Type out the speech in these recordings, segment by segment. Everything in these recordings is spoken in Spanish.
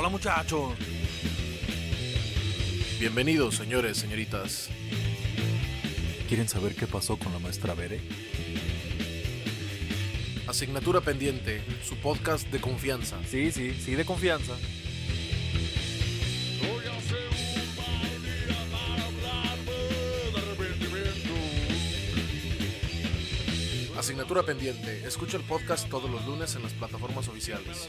Hola muchachos. Bienvenidos, señores, señoritas. ¿Quieren saber qué pasó con la maestra Bere? Asignatura pendiente, su podcast de confianza. Sí, sí, sí, de confianza. Asignatura pendiente, escucha el podcast todos los lunes en las plataformas oficiales.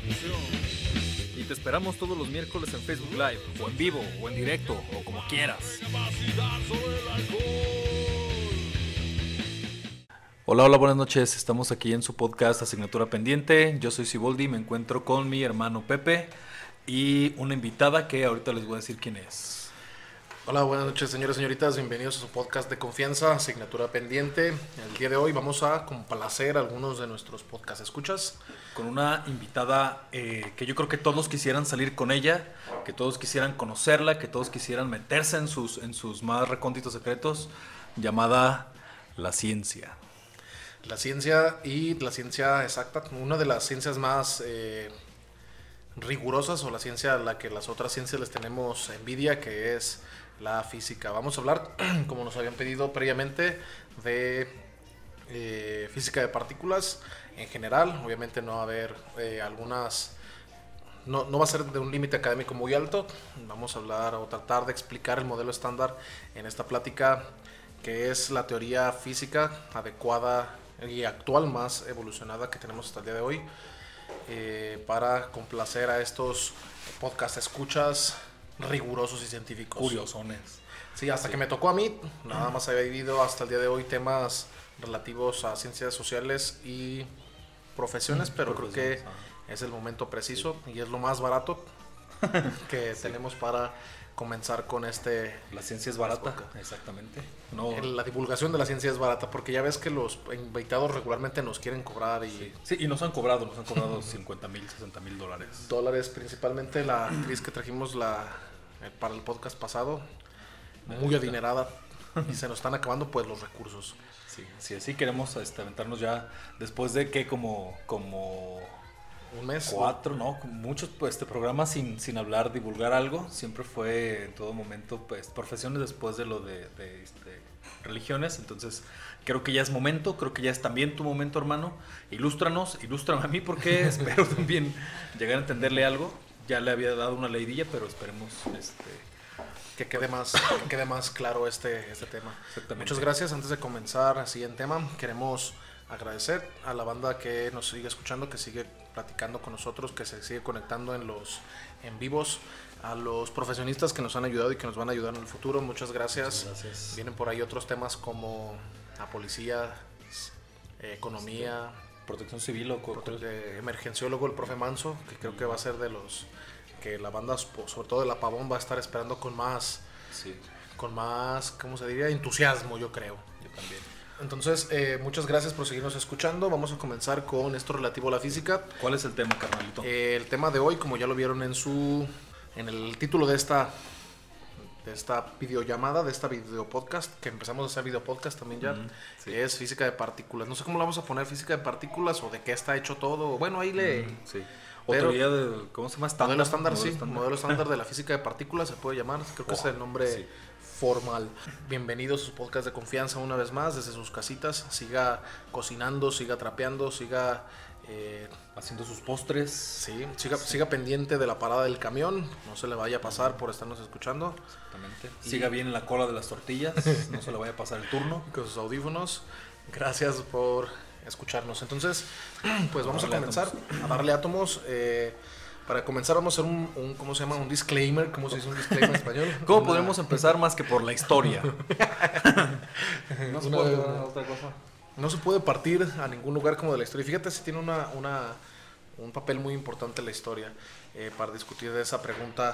Y te esperamos todos los miércoles en Facebook Live, o en vivo, o en directo, o como quieras. Hola, hola, buenas noches. Estamos aquí en su podcast Asignatura Pendiente. Yo soy Siboldi, me encuentro con mi hermano Pepe y una invitada que ahorita les voy a decir quién es. Hola, buenas noches, señores y señoritas. Bienvenidos a su podcast de confianza, asignatura pendiente. El día de hoy vamos a complacer algunos de nuestros podcast escuchas. Con una invitada eh, que yo creo que todos quisieran salir con ella, que todos quisieran conocerla, que todos quisieran meterse en sus, en sus más recónditos secretos, llamada la ciencia. La ciencia y la ciencia exacta, una de las ciencias más eh, rigurosas o la ciencia a la que las otras ciencias les tenemos envidia, que es la física. Vamos a hablar, como nos habían pedido previamente, de eh, física de partículas en general. Obviamente no va a haber eh, algunas... No, no, va a ser de un límite académico muy alto. Vamos a hablar o tratar de explicar el modelo estándar en esta plática, que es la teoría física adecuada y actual, más evolucionada que tenemos hasta el día de hoy, eh, para complacer a estos podcast escuchas rigurosos y científicos. Curiosones. Sí, hasta que me tocó a mí, nada más había vivido hasta el día de hoy temas relativos a ciencias sociales y profesiones, pero creo que es el momento preciso y es lo más barato que tenemos para comenzar con este... La ciencia es barata, exactamente. No, la divulgación de la ciencia es barata porque ya ves que los invitados regularmente nos quieren cobrar y... Sí, y nos han cobrado, nos han cobrado 50 mil, 60 mil dólares. Dólares, principalmente la actriz que trajimos la, eh, para el podcast pasado, muy adinerada y se nos están acabando pues los recursos. Sí, sí, así queremos este, aventarnos ya después de que como... como un mes. Cuatro, ¿no? Muchos pues, este, programas sin, sin hablar, divulgar algo. Siempre fue en todo momento pues, profesiones después de lo de, de este, religiones. Entonces, creo que ya es momento, creo que ya es también tu momento, hermano. Ilústranos, ilústrame a mí porque espero también llegar a entenderle algo. Ya le había dado una leidilla, pero esperemos este, que quede más, que quede más claro este, este tema. Muchas gracias. Antes de comenzar en tema, queremos agradecer a la banda que nos sigue escuchando, que sigue platicando con nosotros, que se sigue conectando en los en vivos, a los profesionistas que nos han ayudado y que nos van a ayudar en el futuro. Muchas gracias. gracias. Vienen por ahí otros temas como la policía, eh, economía, protección civil o prote emergenciólogo, el profe Manso, que creo que va a ser de los que la banda, sobre todo de la Pavón, va a estar esperando con más, sí. con más, ¿cómo se diría? Entusiasmo, yo creo. Yo también. Entonces, eh, muchas gracias por seguirnos escuchando. Vamos a comenzar con esto relativo a la física. ¿Cuál es el tema, carnalito? Eh, el tema de hoy, como ya lo vieron en su en el título de esta de esta videollamada, de esta video podcast, que empezamos a hacer video podcast también ya, Mm, sí. es física de partículas. No sé cómo lo vamos a poner, física de partículas o de qué está hecho todo. Bueno, ahí le... Mm, sí. Pero- de, ¿cómo se llama? Modelo estándar, sí. estándar. Modelo estándar de la física de partículas se puede llamar. Creo que es el nombre sí. Formal. Bienvenidos a su podcast de confianza una vez más desde sus casitas. Siga cocinando, siga trapeando, siga... eh, Haciendo sus postres. sí, siga, siga pendiente de la parada del camión. No se le vaya a pasar por estarnos escuchando. Exactamente. Y- Siga bien en la cola de las tortillas. no se le vaya a pasar el turno. Con sus audífonos. Gracias por escucharnos. Entonces, pues vamos a darle comenzar a darle átomos. eh, para comenzar vamos a hacer un, un- ¿cómo se llama? Un disclaimer. ¿Cómo se dice un disclaimer en español? ¿Cómo Una- podemos empezar más que por la historia? no se Una- puede otra cosa. No se puede partir a ningún lugar como de la historia. Fíjate si tiene una, una, un papel muy importante en la historia eh, para discutir de esa pregunta.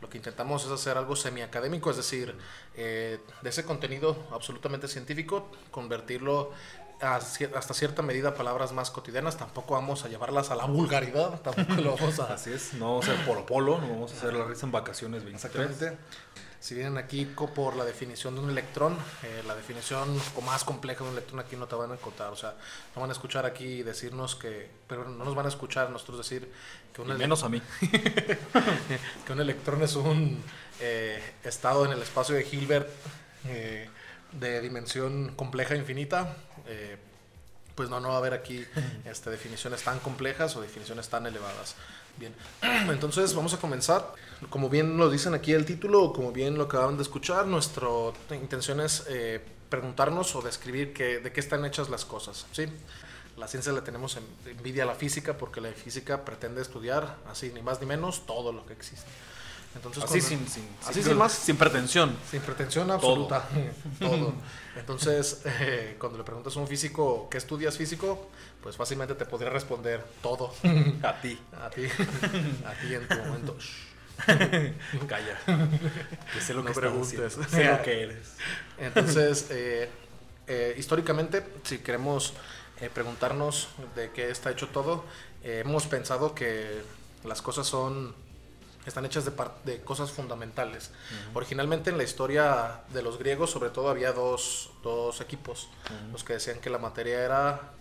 Lo que intentamos es hacer algo semiacadémico, es decir, eh, de ese contenido absolutamente científico, convertirlo hasta cierta medida palabras más cotidianas, tampoco vamos a llevarlas a la vulgaridad, tampoco lo vamos a... Así es, no vamos a hacer polo polo, no vamos a hacer la risa en vacaciones 23. Exactamente. Si vienen aquí por la definición de un electrón, eh, la definición más compleja de un electrón aquí no te van a encontrar. O sea, no van a escuchar aquí decirnos que, pero no nos van a escuchar nosotros decir que un menos a mí. que un electrón es un eh, estado en el espacio de Hilbert eh, de dimensión compleja infinita. Pues no, no va a haber aquí este, definiciones tan complejas o definiciones tan elevadas. Bien, entonces vamos a comenzar. Como bien lo dicen aquí el título, como bien lo acaban de escuchar, nuestra intención es eh, preguntarnos o describir que, de qué están hechas las cosas. ¿sí? La ciencia la tenemos en, envidia a la física porque la física pretende estudiar, así ni más ni menos, todo lo que existe. Entonces, así, sin, sin, así sin, más. Sin pretensión. Sin pretensión absoluta. Todo. Entonces, eh, cuando le preguntas a un físico qué estudias físico, pues fácilmente te podría responder todo. A ti. A ti. A ti en tu momento. Calla. Que sé lo que preguntes. Sé lo que eres. Entonces, eh, eh, históricamente, si queremos preguntarnos de qué está hecho todo, hemos pensado que las cosas son están hechas de, de cosas fundamentales. Originalmente en la historia de los griegos, sobre todo, había dos, dos equipos, los que decían que la materia era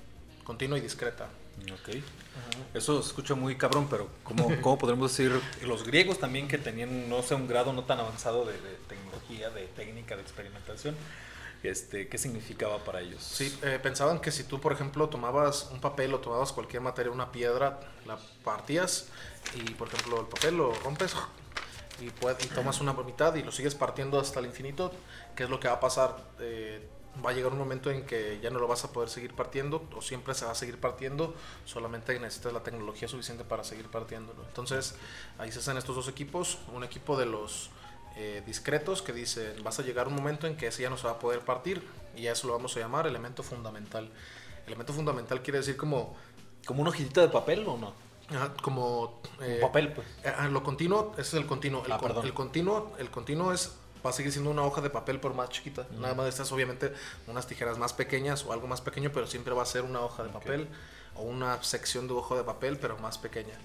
continua y discreta. Ok. Eso se escucha muy cabrón, pero ¿cómo, ¿cómo podremos decir los griegos también que tenían, no sé, un grado no tan avanzado de, de tecnología, de técnica, de experimentación? Este, ¿qué significaba para ellos? Sí, eh, pensaban que si tú, por ejemplo, tomabas un papel o tomabas cualquier materia, una piedra, la partías y, por ejemplo, el papel lo rompes y, y tomas una mitad y lo sigues partiendo hasta el infinito, ¿qué es lo que va a pasar? Eh, va a llegar un momento en que ya no lo vas a poder seguir partiendo o siempre se va a seguir partiendo, solamente necesitas la tecnología suficiente para seguir partiéndolo. Entonces, ahí se hacen estos dos equipos, un equipo de los eh, discretos que dicen vas a llegar un momento en que ese ya no se va a poder partir y a eso lo vamos a llamar elemento fundamental. Elemento fundamental quiere decir como... ¿Como una hojita de papel o no? como... Eh, papel, pues. Eh, lo continuo, ese es el continuo. El, ah, el continuo, el continuo es va a seguir siendo una hoja de papel por más chiquita. Nada más estas obviamente unas tijeras más pequeñas o algo más pequeño, pero siempre va a ser una hoja de papel o una sección de hoja de papel, pero más pequeña.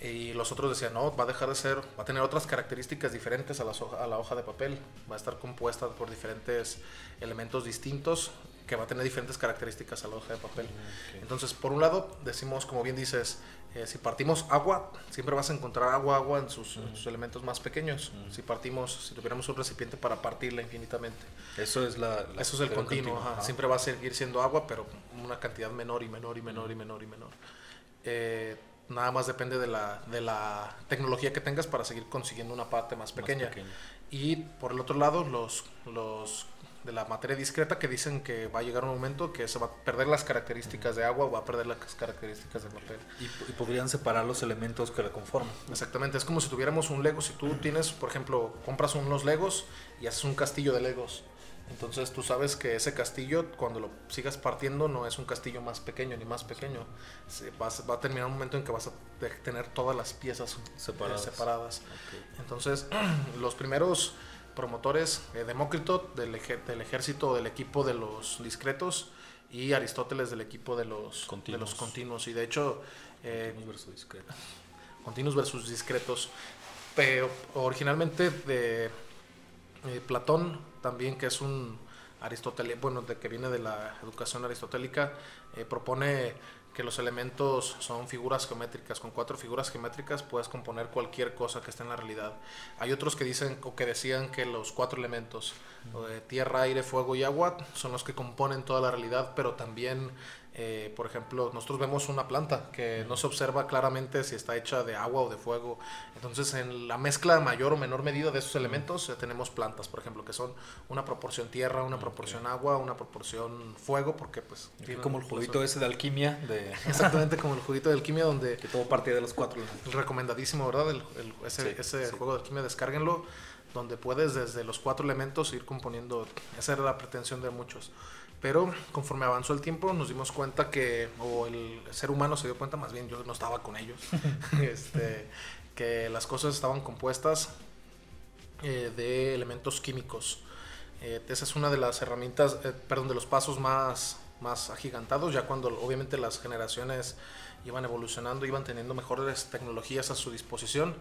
Y los otros decían, no, va a dejar de ser, va a tener otras características diferentes a, a la hoja de papel, va a estar compuesta por diferentes elementos distintos que va a tener diferentes características a la hoja de papel. Mm, Entonces, por un lado, decimos, como bien dices, eh, si partimos agua, siempre vas a encontrar agua, agua en sus, elementos más pequeños. Si partimos, si tuviéramos un recipiente para partirla infinitamente. Eso es la, eso es el continuo. Siempre va a seguir siendo agua, pero una cantidad menor y menor y menor y menor y menor. Eh, nada más depende de la, de la tecnología que tengas para seguir consiguiendo una parte más pequeña. Y por el otro lado, los, los de la materia discreta que dicen que va a llegar un momento que se va a perder las características de agua o va a perder las características de papel. Y, podrían separar los elementos que la conforman. Exactamente, es como si tuviéramos un Lego. Si tú tienes, por ejemplo, compras unos Legos y haces un castillo de Legos entonces tú sabes que ese castillo, cuando lo sigas partiendo, no es un castillo más pequeño ni más pequeño. Se, va, a terminar un momento en que vas a tener todas las piezas eh, separadas. Entonces, los primeros promotores, eh, Demócrito del, del ejército del equipo de los discretos y Aristóteles del equipo de los continuos. De los continuos. Y de hecho... Eh, versus discretos. Continuos versus discretos. Pero originalmente de eh, Platón también, que es un aristotélico, bueno, de que viene de la educación aristotélica, eh, propone que los elementos son figuras geométricas. Con cuatro figuras geométricas puedes componer cualquier cosa que esté en la realidad. Hay otros que dicen o que decían que los cuatro elementos, de tierra, aire, fuego y agua, son los que componen toda la realidad, pero también eh, por ejemplo, nosotros vemos una planta que no se observa claramente si está hecha de agua o de fuego. Entonces, en la mezcla mayor o menor medida de esos elementos, tenemos plantas, por ejemplo, que son una proporción tierra, una proporción agua, una proporción fuego, porque pues... como el juguito ese de alquimia. De... Exactamente, como el juguito de alquimia donde... Que todo parte de los cuatro. Recomendadísimo, ¿verdad? El, ese ese juego de alquimia, descárguenlo, donde puedes desde los cuatro elementos ir componiendo. Esa era la pretensión de muchos. Pero conforme avanzó el tiempo nos dimos cuenta que, o el ser humano se dio cuenta, más bien yo no estaba con ellos, este, que las cosas estaban compuestas eh, de elementos químicos. Eh, esa es una de las herramientas, eh, perdón, de los pasos más más agigantados, ya cuando obviamente las generaciones iban evolucionando, iban teniendo mejores tecnologías a su disposición,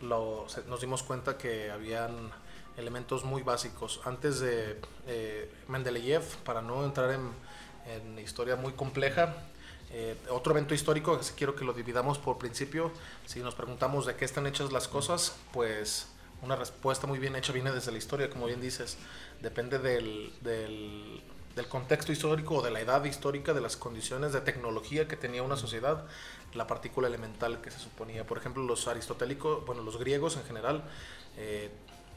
nos dimos cuenta que habían elementos muy básicos. Antes de eh, Mendeleev, para no entrar en, en historia muy compleja, eh, otro evento histórico, que quiero que lo dividamos por principio, si nos preguntamos de qué están hechas las cosas, pues una respuesta muy bien hecha viene desde la historia, como bien dices, depende del, del, contexto histórico o de la edad histórica, de las condiciones de tecnología que tenía una sociedad, la partícula elemental que se suponía. Por ejemplo, los aristotélicos, bueno, los griegos en general, eh,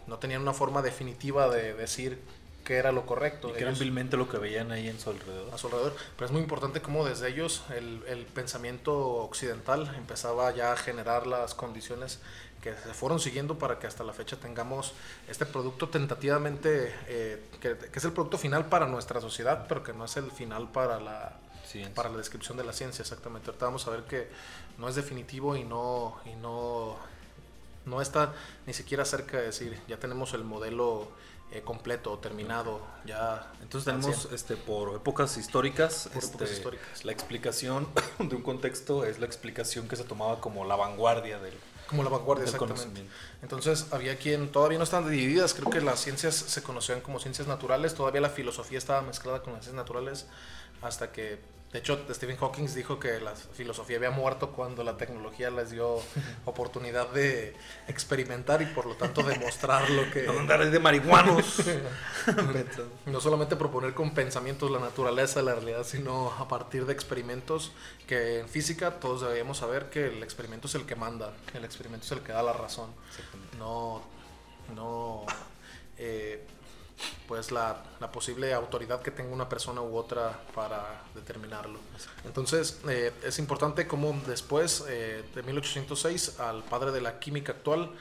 no tenían una forma definitiva de decir qué era lo correcto. Y que era vilmente lo que veían ahí en su alrededor. A su alrededor. Pero es muy importante cómo desde ellos el, el, pensamiento occidental empezaba ya a generar las condiciones que se fueron siguiendo para que hasta la fecha tengamos este producto tentativamente, eh, que, que, es el producto final para nuestra sociedad, pero que no es el final para la, para la descripción de la ciencia, exactamente. Ahorita vamos a ver que no es definitivo y no, y no no está ni siquiera cerca de decir, ya tenemos el modelo eh, completo, terminado, ya. Entonces tenemos este, por épocas históricas, este, la explicación de un contexto es la explicación que se tomaba como la vanguardia del, como la vanguardia, exactamente. Entonces, había quien todavía no están divididas. Creo que las ciencias se conocían como ciencias naturales. Todavía la filosofía estaba mezclada con las ciencias naturales. Hasta que de hecho, Stephen Hawking dijo que la filosofía había muerto cuando la tecnología les dio oportunidad de experimentar y por lo tanto demostrar lo que... No andar de marihuanos. no solamente proponer con pensamientos la naturaleza de la realidad, sino a partir de experimentos que en física todos deberíamos saber que el experimento es el que manda, el experimento es el que da la razón. No... no eh, pues la, la, posible autoridad que tenga una persona u otra para determinarlo. Entonces eh, es importante como después eh, de 1806 al padre de la química actual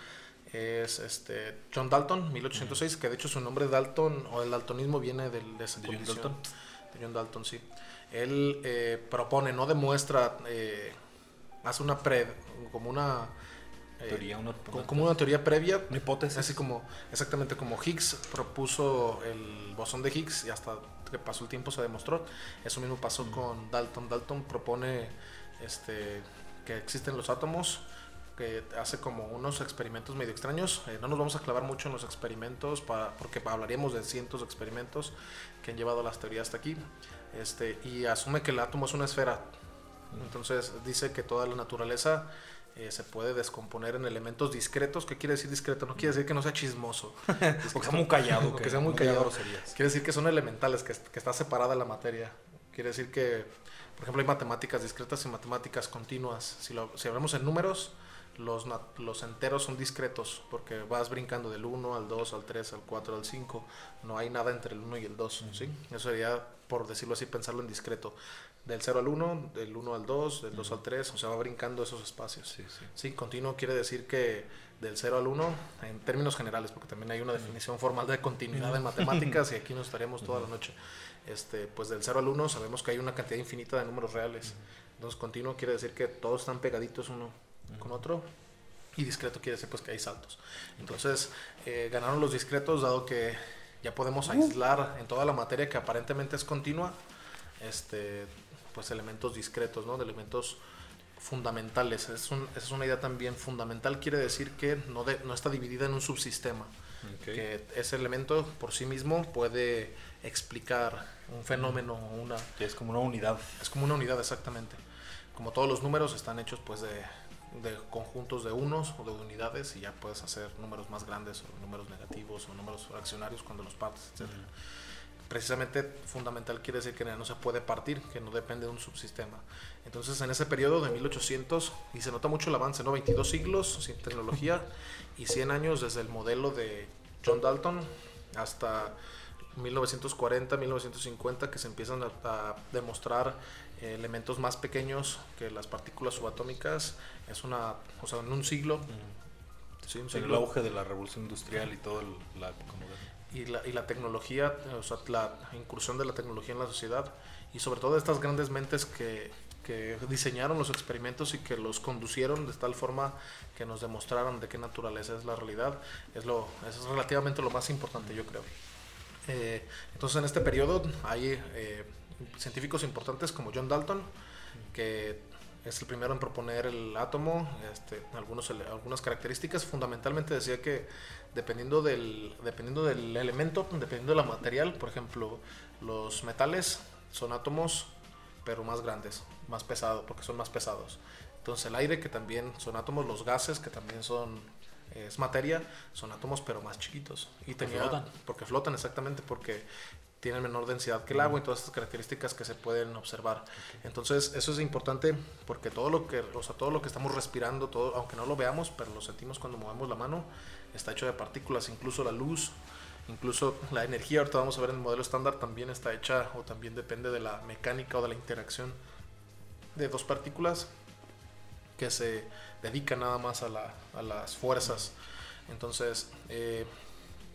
es este John Dalton, 1806, que de hecho su nombre Dalton o el daltonismo viene del, de esa ¿De John Dalton? De John Dalton, sí. Él eh, propone, no demuestra, hace una pre, como una Teoría, como una teoría previa. Una hipótesis. Así como, exactamente como Higgs propuso el bosón de Higgs y hasta que pasó el tiempo se demostró. Eso mismo pasó con Dalton. Dalton propone este, que existen los átomos, que hace como unos experimentos medio extraños. Eh, no nos vamos a clavar mucho en los experimentos para, porque hablaríamos de cientos de experimentos que han llevado las teorías hasta aquí. Este, y asume que el átomo es una esfera. Entonces dice que toda la naturaleza eh, se puede descomponer en elementos discretos. ¿Qué quiere decir discreto? No quiere decir que no sea chismoso. o que sea muy callado. que, sea muy callado. Quiere decir que son elementales, que, que, está separada la materia. Quiere decir que, por ejemplo, hay matemáticas discretas y matemáticas continuas. Si, lo, si hablamos en números, los, los enteros son discretos porque vas brincando del 1 al 2, al 3, al 4, al 5. No hay nada entre el 1 y el 2. ¿sí? Eso sería, por decirlo así, pensarlo en discreto del 0 al 1, del 1 al 2, del 2 al 3, o sea, va brincando esos espacios. Sí, sí. sí, continuo quiere decir que del 0 al 1, en términos generales, porque también hay una definición formal de continuidad en matemáticas y aquí nos estaríamos toda la noche. Este, pues del 0 al 1 sabemos que hay una cantidad infinita de números reales. Entonces, continuo quiere decir que todos están pegaditos uno con otro. Y discreto quiere decir pues que hay saltos. Entonces, eh, ganaron los discretos dado que ya podemos aislar en toda la materia que aparentemente es continua, este, pues elementos discretos, ¿no? De elementos fundamentales. Es, un, es una idea también fundamental, quiere decir que no, no está dividida en un subsistema. Que ese elemento por sí mismo puede explicar un fenómeno, una... es como una unidad. Es como una unidad, exactamente. Como todos los números están hechos pues de, de conjuntos de unos o de unidades y ya puedes hacer números más grandes o números negativos o números fraccionarios cuando los partes, etc precisamente fundamental quiere decir que no se puede partir, que no depende de un subsistema. Entonces, en ese periodo de 1800, y se nota mucho el avance, ¿no? 22 siglos sin tecnología y 100 años desde el modelo de John Dalton hasta 1940, 1950, que se empiezan a, demostrar elementos más pequeños que las partículas subatómicas. Es una, o sea, en un siglo. Sí, un siglo. El auge de la revolución industrial y todo la y la, y la tecnología, o sea, la incursión de la tecnología en la sociedad y sobre todo estas grandes mentes que, que diseñaron los experimentos y que los conducieron de tal forma que nos demostraron de qué naturaleza es la realidad, es, lo, es relativamente lo más importante, yo creo. Eh, entonces, en este periodo hay eh, científicos importantes como John Dalton, que es el primero en proponer el átomo, este, algunos, algunas características. Fundamentalmente decía que dependiendo del, dependiendo del elemento, dependiendo del material, por ejemplo, los metales son átomos, pero más grandes, más pesados, porque son más pesados. Entonces el aire, que también son átomos, los gases, que también son es materia, son átomos pero más chiquitos. Y tenía, flotan. Porque flotan, exactamente, porque tienen menor densidad que el agua y todas estas características que se pueden observar. Entonces, eso es importante porque todo lo que, o sea, todo lo que estamos respirando, todo, aunque no lo veamos, pero lo sentimos cuando movemos la mano, está hecho de partículas, incluso la luz, incluso la energía, ahorita vamos a ver en el modelo estándar, también está hecha o también depende de la mecánica o de la interacción de dos partículas que se dedican nada más a, la, a las fuerzas. Entonces, eh,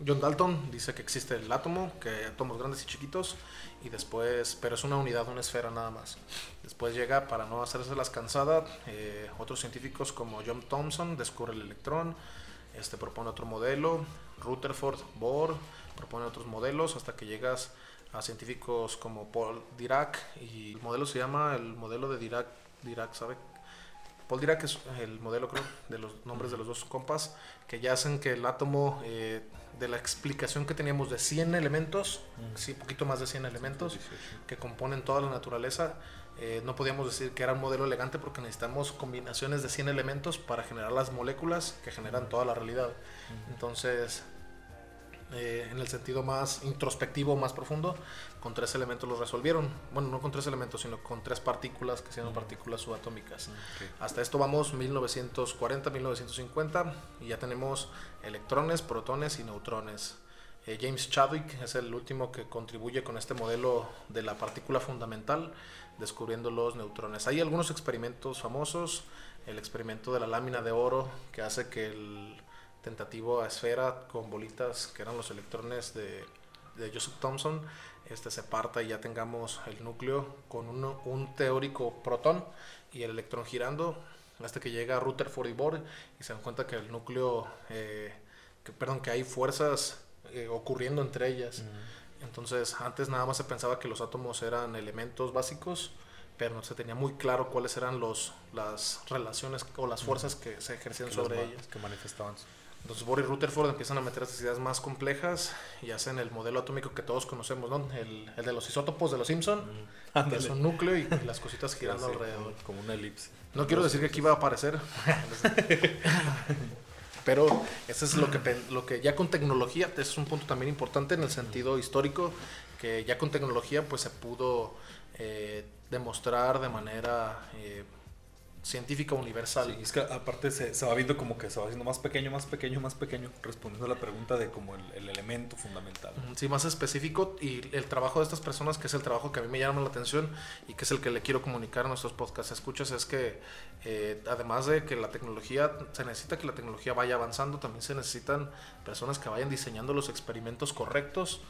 John Dalton dice que existe el átomo, que hay átomos grandes y chiquitos, y después, pero es una unidad, una esfera nada más. Después llega, para no hacerse las cansadas, eh, otros científicos como John Thomson descubre el electrón, este propone otro modelo, Rutherford, Bohr propone otros modelos, hasta que llegas a científicos como Paul Dirac, y el modelo se llama el modelo de Dirac, Dirac, ¿sabe? Paul Dirac es el modelo, creo, de los nombres de los dos compas, que ya hacen que el átomo eh, de la explicación que teníamos de 100 elementos, sí, poquito más de 100 elementos que componen toda la naturaleza, eh, no podíamos decir que era un modelo elegante porque necesitamos combinaciones de 100 elementos para generar las moléculas que generan toda la realidad. Entonces, eh, en el sentido más introspectivo, más profundo, con tres elementos los resolvieron. Bueno, no con tres elementos, sino con tres partículas que sean partículas subatómicas. Hasta esto vamos 1940, 1950 y ya tenemos electrones, protones y neutrones. Eh, James Chadwick es el último que contribuye con este modelo de la partícula fundamental, descubriendo los neutrones. Hay algunos experimentos famosos, el experimento de la lámina de oro, que hace que el tentativo a esfera con bolitas que eran los electrones de, de Joseph Thomson este se parta y ya tengamos el núcleo con un teórico protón y el electrón girando hasta que llega Rutherford y Bohr y se dan cuenta que el núcleo eh, que, perdón que hay fuerzas eh, ocurriendo entre ellas entonces antes nada más se pensaba que los átomos eran elementos básicos pero no se tenía muy claro cuáles eran los las relaciones o las fuerzas que se ejercían sobre ellas que manifestaban entonces Bohr y Rutherford empiezan a meter estas ideas más complejas y hacen el modelo atómico que todos conocemos, ¿no? El, el de los isótopos de los Simpson, que es un núcleo y, las cositas girando alrededor. Como una elipse. No quiero decir que aquí va a aparecer. Pero eso es lo que, lo que ya con tecnología, es un punto también importante en el sentido histórico, que ya con tecnología pues se pudo eh, demostrar de manera... Eh, científica universal. es que aparte se, se, va viendo como que se va haciendo más pequeño, más pequeño, más pequeño, respondiendo a la pregunta de como el, el, elemento fundamental. Sí, más específico y el trabajo de estas personas, que es el trabajo que a mí me llama la atención y que es el que le quiero comunicar a nuestros podcast escuchas, es que eh, además de que la tecnología, se necesita que la tecnología vaya avanzando, también se necesitan personas que vayan diseñando los experimentos correctos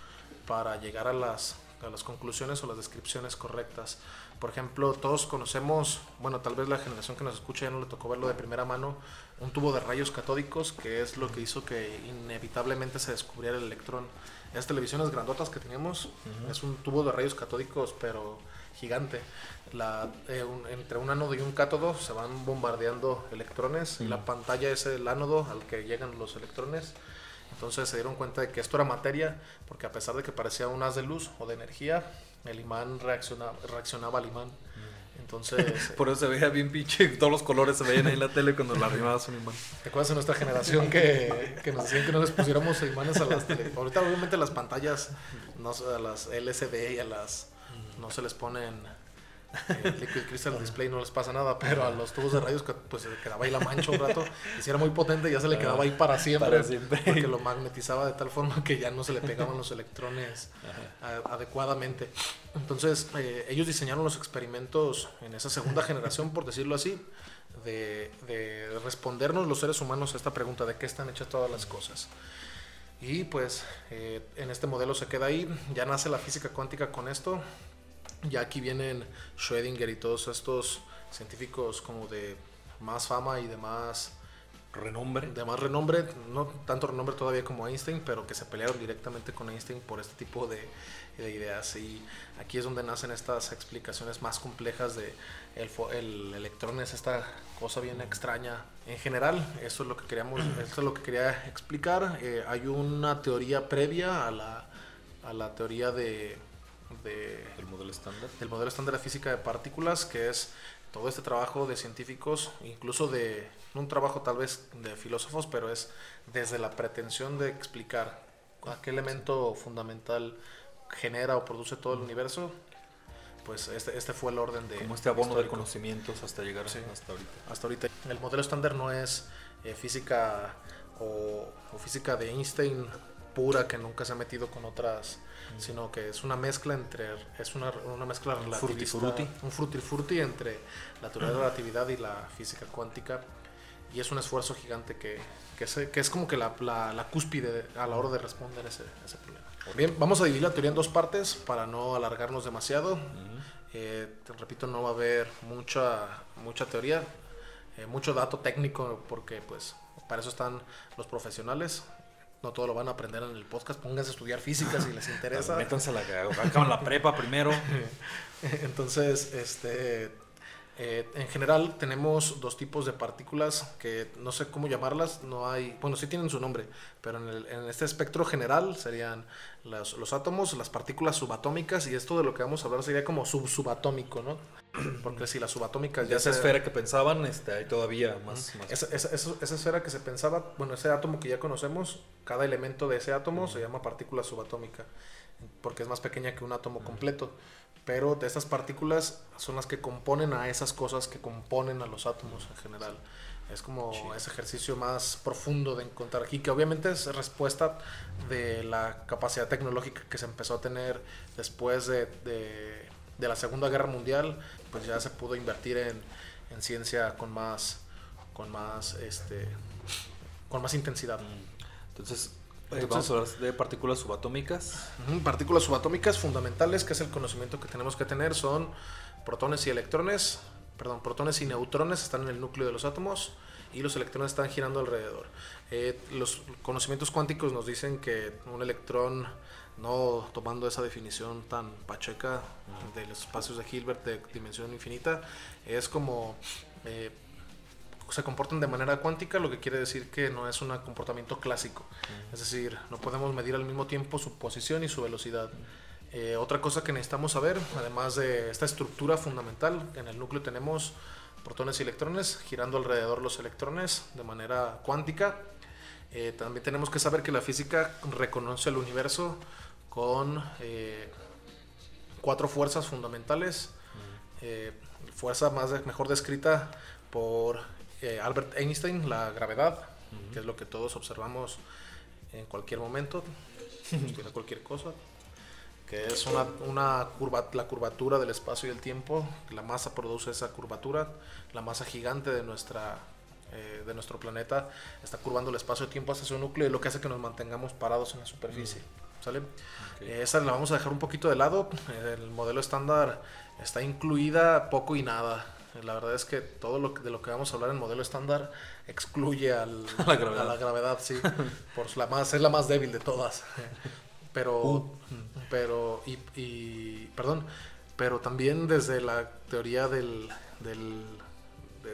para llegar a las, a las conclusiones o las descripciones correctas. Por ejemplo, todos conocemos, bueno, tal vez la generación que nos escucha ya no le tocó verlo de primera mano, un tubo de rayos catódicos, que es lo que hizo que inevitablemente se descubriera el electrón. Esas televisiones grandotas que teníamos, es un tubo de rayos catódicos, pero gigante. La, eh, entre un ánodo y un cátodo se van bombardeando electrones y la pantalla es el ánodo al que llegan los electrones. Entonces se dieron cuenta de que esto era materia, porque a pesar de que parecía un haz de luz o de energía, el imán reaccionaba, reaccionaba al imán. Entonces. Por eso se veía bien pinche. Todos los colores se veían ahí en la tele cuando la arrimabas un imán. ¿Te acuerdas de nuestra generación que, que, nos decían que no les pusiéramos imanes a las tele? Ahorita, obviamente, las pantallas, no, a las LCD y a las. No se les ponen eh, Liquid Crystal Display no les pasa nada, pero a los tubos de rayos pues se quedaba ahí la mancha un rato y si era muy potente ya se le quedaba ahí para siempre, porque lo magnetizaba de tal forma que ya no se le pegaban los electrones adecuadamente. Entonces eh, ellos diseñaron los experimentos en esa segunda generación, por decirlo así, de, respondernos los seres humanos a esta pregunta de qué están hechas todas las cosas. Y pues eh, en este modelo se queda ahí, ya nace la física cuántica con esto, ya aquí vienen Schrödinger y todos estos científicos como de más fama y de más renombre. De más renombre, no tanto renombre todavía como Einstein, pero que se pelearon directamente con Einstein por este tipo de, de ideas. Y aquí es donde nacen estas explicaciones más complejas de el, el, electrón es esta cosa bien extraña. En general, eso es lo que queríamos, eso es lo que quería explicar. Eh, hay una teoría previa a la, a la teoría de, de, del modelo estándar. Del modelo estándar de física de partículas, que es todo este trabajo de científicos, incluso de un trabajo tal vez de filósofos, pero es desde la pretensión de explicar a qué elemento fundamental genera o produce todo el universo, pues este, este fue el orden de... Como este abono de conocimientos hasta llegar hasta ahorita. Hasta ahorita. El modelo estándar no es eh, física o, física de Einstein pura que nunca se ha metido con otras, sino que es una mezcla entre, es una, una mezcla relativista. Un frutti frutti entre la teoría de la relatividad y la física cuántica. Y es un esfuerzo gigante que, que, es, que es como que la, la, la, cúspide a la hora de responder ese, ese problema. Bien, vamos a dividir la teoría en dos partes para no alargarnos demasiado. Eh, te repito, no va a haber mucha, mucha teoría, eh, mucho dato técnico, porque pues para eso están los profesionales. No todo lo van a aprender en el podcast. Pónganse a estudiar física si les interesa. Métanse la, acaban la prepa primero. Entonces, este eh, en general tenemos dos tipos de partículas que no sé cómo llamarlas, no hay, bueno, sí tienen su nombre, pero en, este espectro general serían los, átomos, las partículas subatómicas y esto de lo que vamos a hablar sería como sub-subatómico, ¿no? Porque si las subatómicas ya... Esa esfera que pensaban, este, hay todavía más... Esa, esa, esfera que se pensaba, bueno, ese átomo que ya conocemos, cada elemento de ese átomo se llama partícula subatómica, porque es más pequeña que un átomo completo pero de estas partículas son las que componen a esas cosas que componen a los átomos en general. Es como ese ejercicio más profundo de encontrar aquí, que obviamente es respuesta de la capacidad tecnológica que se empezó a tener después de, de, la Segunda Guerra Mundial, pues ya se pudo invertir en, en ciencia con más, con más, este, con más intensidad. Entonces, vamos a hablar de partículas subatómicas. Partículas subatómicas fundamentales, que es el conocimiento que tenemos que tener, son protones y electrones, perdón, protones y neutrones están en el núcleo de los átomos y los electrones están girando alrededor. Eh, los conocimientos cuánticos nos dicen que un electrón, no tomando esa definición tan pacheca de los espacios de Hilbert de dimensión infinita, es como... Eh, se comportan de manera cuántica, lo que quiere decir que no es un comportamiento clásico. Es decir, no podemos medir al mismo tiempo su posición y su velocidad. Eh, otra cosa que necesitamos saber, además de esta estructura fundamental, en el núcleo tenemos protones y electrones girando alrededor los electrones de manera cuántica. Eh, también tenemos que saber que la física reconoce el universo con eh, cuatro fuerzas fundamentales. fuerza más mejor descrita por eh, Albert Einstein, la gravedad, que es lo que todos observamos en cualquier momento, tiene cualquier cosa, que es una, una curva, la curvatura del espacio y el tiempo, la masa produce esa curvatura, la masa gigante de nuestra eh, de nuestro planeta está curvando el espacio-tiempo hacia su núcleo y lo que hace que nos mantengamos parados en la superficie. ¿Sale? Eh, esa la vamos a dejar un poquito de lado. El modelo estándar está incluida poco y nada la verdad es que todo lo de lo que vamos a hablar en modelo estándar excluye al, a, la gravedad. sí. por la más, es la más débil de todas. Pero, uh. pero, y, perdón, pero también desde la teoría del, del,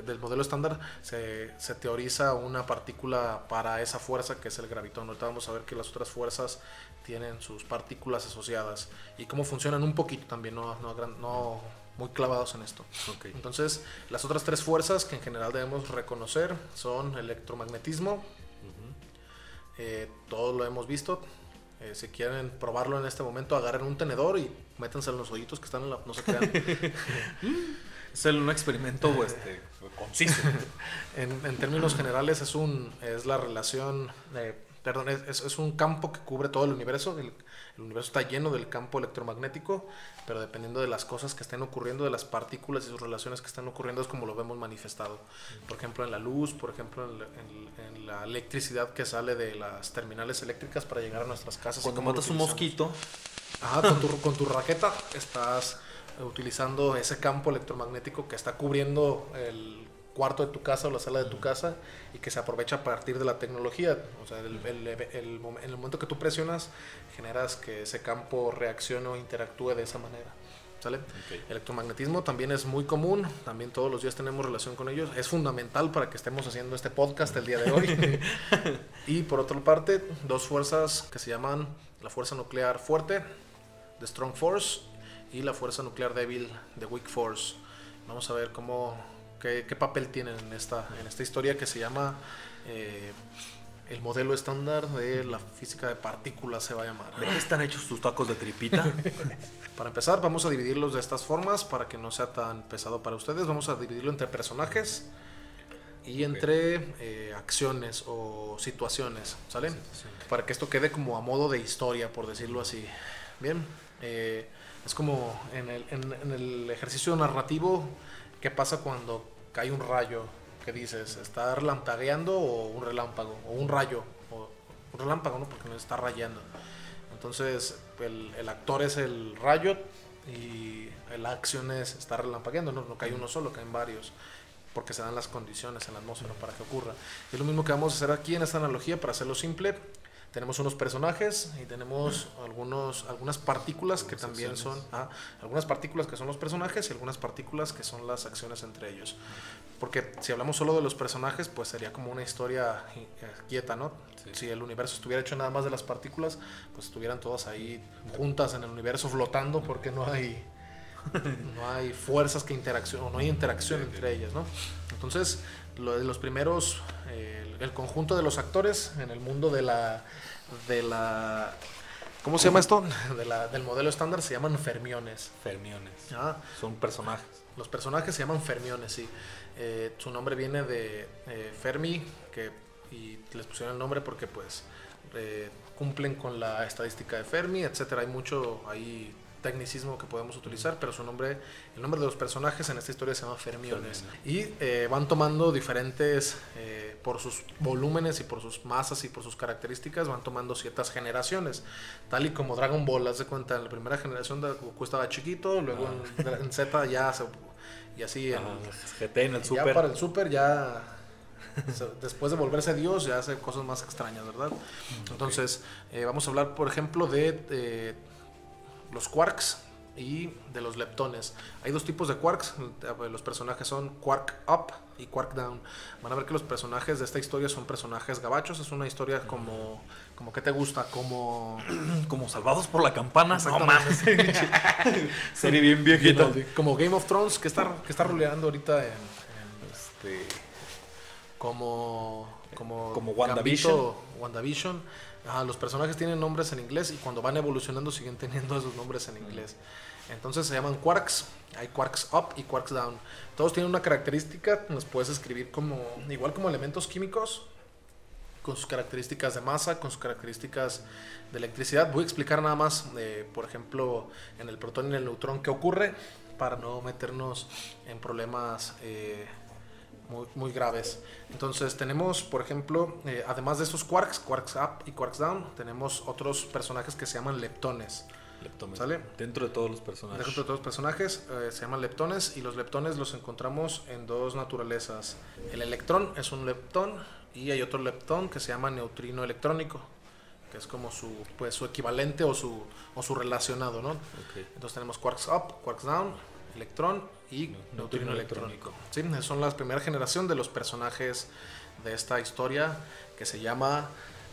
del modelo estándar se, se, teoriza una partícula para esa fuerza que es el gravitón. Ahorita vamos a ver que las otras fuerzas tienen sus partículas asociadas y cómo funcionan un poquito también, no, no, no muy clavados en esto. Entonces, las otras tres fuerzas que en general debemos reconocer son electromagnetismo, eh, todos lo hemos visto. Eh, si quieren probarlo en este momento, agarren un tenedor y métanse en los hoyitos que están en la. No se crean. es un experimento este, conciso. en, en, términos generales, es, un, es la relación. Perdón, es, es, un campo que cubre todo el universo. El, el universo está lleno del campo electromagnético, pero dependiendo de las cosas que estén ocurriendo, de las partículas y sus relaciones que están ocurriendo, es como lo vemos manifestado. Por ejemplo, en la luz, por ejemplo, en, la electricidad que sale de las terminales eléctricas para llegar a nuestras casas. Cuando matas un mosquito. con tu, con tu raqueta estás utilizando ese campo electromagnético que está cubriendo el cuarto de tu casa o la sala de tu casa y que se aprovecha a partir de la tecnología. O sea, el, el, el, en el momento que tú presionas, generas que ese campo reaccione o interactúe de esa manera. ¿Sale? Electromagnetismo también es muy común, también todos los días tenemos relación con ellos. Es fundamental para que estemos haciendo este podcast el día de hoy. y por otra parte, dos fuerzas que se llaman la fuerza nuclear fuerte, The Strong Force, y la fuerza nuclear débil, The Weak Force. Vamos a ver cómo, qué, qué papel tienen en esta, en esta historia que se llama eh, el modelo estándar de la física de partículas se va a llamar. ¿De qué están hechos tus tacos de tripita? para empezar, vamos a dividirlos de estas formas para que no sea tan pesado para ustedes. Vamos a dividirlo entre personajes y entre eh, acciones o situaciones, ¿sale? Para que esto quede como a modo de historia, por decirlo así. Bien, eh, es como en el, en el ejercicio narrativo, ¿qué pasa cuando cae un rayo ¿Qué dices? ¿Está relampagueando o un relámpago? O un rayo. O un relámpago, ¿no? Porque no está rayando. Entonces, el, el actor es el rayo y la acción es estar relampagueando. No, no cae uno solo, caen varios. Porque se dan las condiciones en la atmósfera para que ocurra. Es lo mismo que vamos a hacer aquí en esta analogía para hacerlo simple tenemos unos personajes y tenemos algunos, algunas partículas que también son, ah, algunas partículas que son los personajes y algunas partículas que son las acciones entre ellos. Porque si hablamos solo de los personajes, pues sería como una historia eh, quieta, ¿no? Si el universo estuviera hecho nada más de las partículas, pues estuvieran todas ahí juntas en el universo flotando porque no hay, no hay fuerzas que interaccionen, o no hay interacción entre ellas, ¿no? Entonces, lo los primeros, eh, el conjunto de los actores en el mundo de la, de la ¿Cómo se llama esto? De la, del modelo estándar se llaman fermiones. Fermiones. Ah, Son personajes. Los personajes se llaman fermiones, sí. Eh, su nombre viene de eh, Fermi, que, y les pusieron el nombre porque pues cumplen con la estadística de Fermi, etcétera. Hay mucho ahí tecnicismo que podemos utilizar, pero su nombre, el nombre de los personajes en esta historia se llama Fermiones. Y eh, van tomando diferentes, eh, por sus volúmenes y por sus masas y por sus características, van tomando ciertas generaciones. Tal y como Dragon Ball, haz de cuenta, en la primera generación de Goku estaba chiquito, luego en, Z ya se, y así. en, GT en el Super. Ya para el Super ya después de volverse Dios ya hace cosas más extrañas, ¿verdad? Entonces, eh, vamos a hablar, por ejemplo, de los quarks y de los leptones. Hay dos tipos de quarks. Los personajes son quark up y quark down. Van a ver que los personajes de esta historia son personajes gabachos. Es una historia como, como que te gusta, como, como salvados por la campana. No Sería bien viejito. Como Game of Thrones que está que está roleando ahorita en, este como como como WandaVision. WandaVision los personajes tienen nombres en inglés y cuando van evolucionando siguen teniendo esos nombres en inglés. Entonces se llaman quarks. Hay quarks up y quarks down. Todos tienen una característica, los puedes escribir como igual como elementos químicos con sus características de masa, con sus características de electricidad. Voy a explicar nada más, eh, por ejemplo, en el protón y en el neutrón qué ocurre para no meternos en problemas eh, muy, muy graves. Entonces tenemos, por ejemplo, eh, además de estos quarks, quarks up y quarks down, tenemos otros personajes que se llaman leptones. Leptones. ¿Sale? Dentro de todos los personajes. Dentro de todos los personajes eh, se llaman leptones y los leptones los encontramos en dos naturalezas. El electrón es un leptón y hay otro leptón que se llama neutrino electrónico que es como su pues su equivalente o su o su relacionado, ¿no? Entonces tenemos quarks up, quarks down, electrón y neutrino, electrónico. Sí, son la primera generación de los personajes de esta historia que se llama